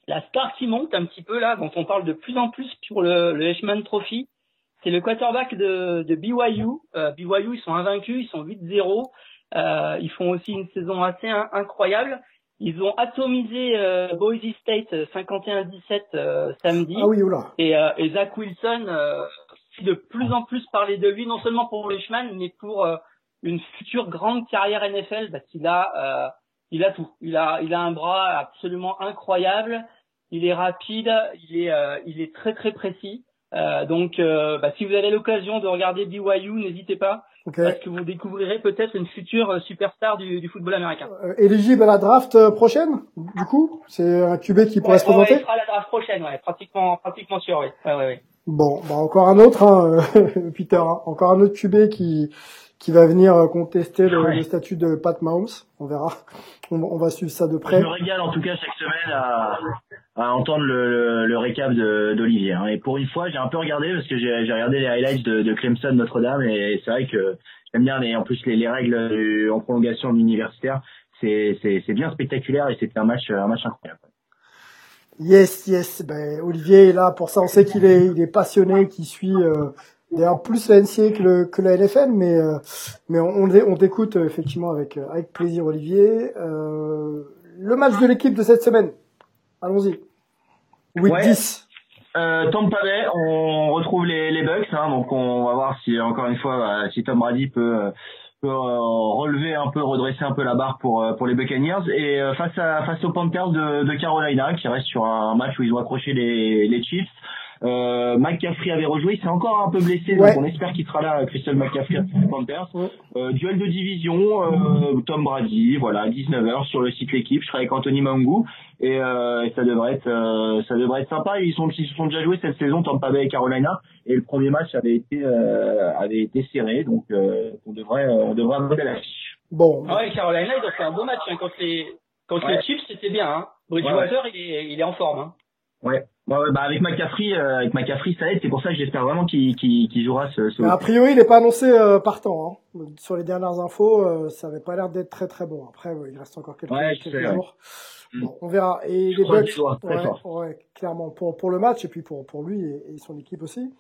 la star qui monte un petit peu là, dont on parle de plus en plus pour le, le Heisman Trophy. C'est le quarterback de, de BYU. Euh, BYU, ils sont invaincus, ils sont 8-0. Euh, ils font aussi une saison assez incroyable. Ils ont atomisé euh, Boise State 51-17 euh, euh, samedi. Ah oui, oula. Et, euh, et Zach Wilson euh, de plus en plus parler de lui, non seulement pour le chemin, mais pour une future grande carrière NFL, parce qu'il a, il a tout. Il a, il a un bras absolument incroyable. Il est rapide. Il est, il est très très précis. Donc, bah, si vous avez l'occasion de regarder BYU, n'hésitez pas. Okay. Parce que vous découvrirez peut-être une future euh, superstar du, du football américain. Euh, éligible à la draft euh, prochaine, du coup? C'est un QB qui pourrait se présenter ouais, Il sera à la draft prochaine, ouais, pratiquement, pratiquement sûr, oui. Ouais, ouais, ouais. Bon, bah encore un autre, hein, [LAUGHS] Peter, hein, encore un autre QB qui qui va venir contester le, le statut de Pat Mahomes. On verra. On, on, va suivre ça de près. Je me régale en tout cas chaque semaine à, à entendre le, le, le récap d'Olivier. Hein. Et pour une fois, j'ai un peu regardé parce que j'ai regardé les highlights de, de Clemson Notre-Dame et c'est vrai que j'aime bien les, en plus les, les règles en prolongation universitaire. C'est bien spectaculaire et c'était un match un match incroyable. Yes, yes. Ben, Olivier est là pour ça. On sait qu'il est, il est passionné, qu'il suit euh, d'ailleurs plus la NCA que, le, que la NFL, mais euh, mais on, on t'écoute euh, effectivement avec euh, avec plaisir, Olivier. Euh, le match de l'équipe de cette semaine. Allons-y. Week ouais. 10. Euh, Tampa Bay, on retrouve les, les Bucks, hein, donc on va voir si encore une fois bah, si Tom Brady peut, peut euh, relever un peu, redresser un peu la barre pour pour les Buccaneers et face à face aux Panthers de, de Carolina qui reste sur un match où ils ont accroché les, les Chiefs. Euh, McCaffrey avait rejoué, il s'est encore un peu blessé, ouais. donc on espère qu'il sera là, Christian McCaffrey Panthers. Euh, duel de division, euh, Tom Brady, voilà, 19h sur le site l'équipe, je serai avec Anthony Mangou et, euh, et ça devrait être euh, ça devrait être sympa. Ils sont ils se sont déjà joués cette saison Tampa Bay et Carolina et le premier match avait été euh, avait été serré, donc on devrait on devrait avoir de l'affiche. Bon. Ah ouais, Carolina ils ont fait un bon match hein, contre les contre ouais. les Chiefs, c'était bien. Hein. Bridgewater ouais, il est il est en forme. Hein. Ouais. Bah, bah avec McCaffrey, euh, avec McCaffrey, ça aide. C'est pour ça que j'espère vraiment qu'il qu qu jouera ce. ce... A priori, il n'est pas annoncé euh, partant. Hein. Sur les dernières infos, euh, ça avait pas l'air d'être très très bon. Après, il reste encore quelques, ouais, quelques jours. Bon, on verra. Et je les Bucks, ouais, ouais, clairement pour pour le match et puis pour pour lui et, et son équipe aussi.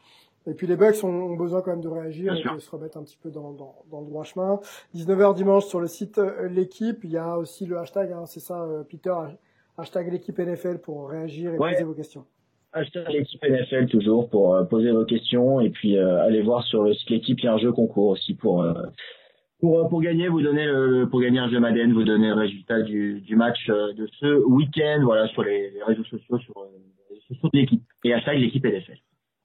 Et puis les Bucks ont, ont, besoin quand même de réagir et de se remettre un petit peu dans, dans, dans le droit chemin. 19h dimanche sur le site euh, l'équipe, il y a aussi le hashtag, hein, c'est ça, Peter, Hashtag l'équipe NFL pour réagir et poser vos questions. Hashtag l'équipe NFL toujours pour euh, poser vos questions et puis euh, allez voir sur le site l'équipe, il y a un jeu concours aussi pour euh, pour, pour gagner, vous donnez le, pour gagner un jeu Madden, vous donnez le résultat du, du match de ce week-end, voilà, sur les, les réseaux sociaux, sur les réseaux sociaux de l'équipe. Et hashtag l'équipe NFL.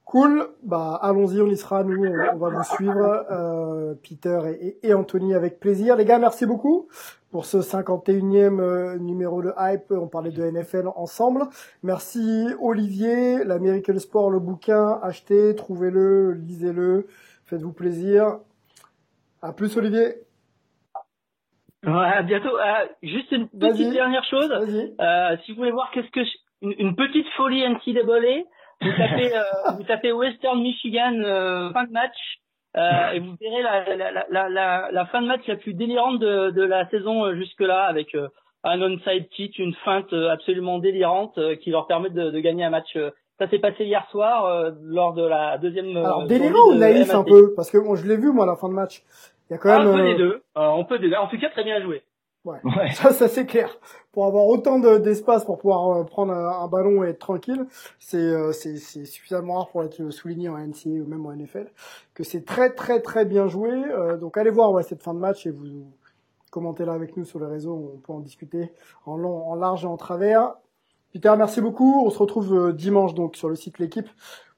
Cool, bah allons-y, on y sera, nous, on, va vous suivre, euh, Peter et, et, Anthony avec plaisir. Les gars, merci beaucoup pour ce 51e euh, numéro de Hype. On parlait de NFL ensemble. Merci Olivier, l'American Sport, le bouquin, achetez, trouvez-le, lisez-le, faites-vous plaisir. À plus Olivier. Ouais, à bientôt. Euh, juste une petite dernière chose. Euh, si vous voulez voir qu'est-ce que une, une petite folie NCAA, vous tapez, euh, [LAUGHS] vous tapez Western Michigan euh, fin de match euh, et vous verrez la, la, la, la, la fin de match la plus délirante de, de la saison euh, jusque-là avec euh, un onside kick, une feinte absolument délirante qui leur permet de, de gagner un match. Ça s'est passé hier soir lors de la deuxième. Alors délirant ou naïf un peu? Parce que bon, je l'ai vu moi la fin de match. Il y a quand même. Ah, on peut des deux. on peut des deux. En tout cas, très bien joué. Ouais. [LAUGHS] Ça, ça c'est clair. Pour avoir autant d'espace pour pouvoir euh, prendre un, ballon et être tranquille, c'est euh, suffisamment rare pour être souligné en NCA ou même en NFL que c'est très très très bien joué. Euh, donc allez voir ouais, cette fin de match et vous commentez là avec nous sur les réseaux. On peut en discuter en long, en large et en travers. Peter, merci beaucoup. On se retrouve dimanche donc sur le site l'équipe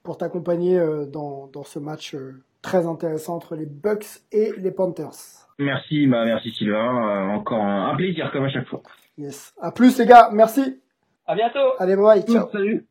pour t'accompagner dans dans ce match très intéressant entre les Bucks et les Panthers. Merci, bah merci Sylvain. Euh, encore un, plaisir comme à chaque fois. Yes. À plus les gars, merci. À bientôt. Allez bye, ciao. Salut.